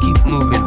keep moving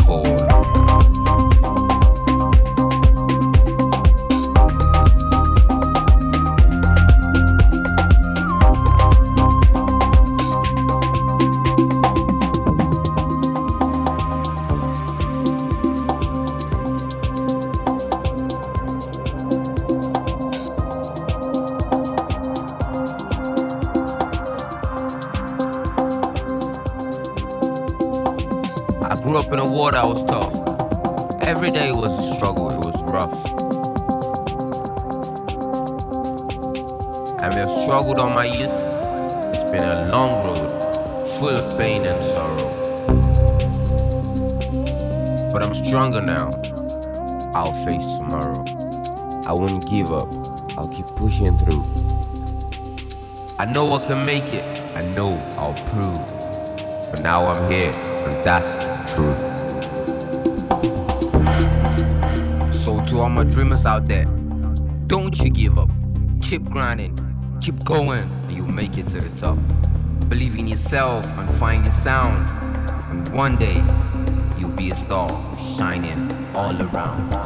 I know I can make it. I know I'll prove. But now I'm here, and that's the truth. So to all my dreamers out there, don't you give up. Keep grinding, keep going, and you'll make it to the top. Believe in yourself and find your sound. And one day, you'll be a star shining all around.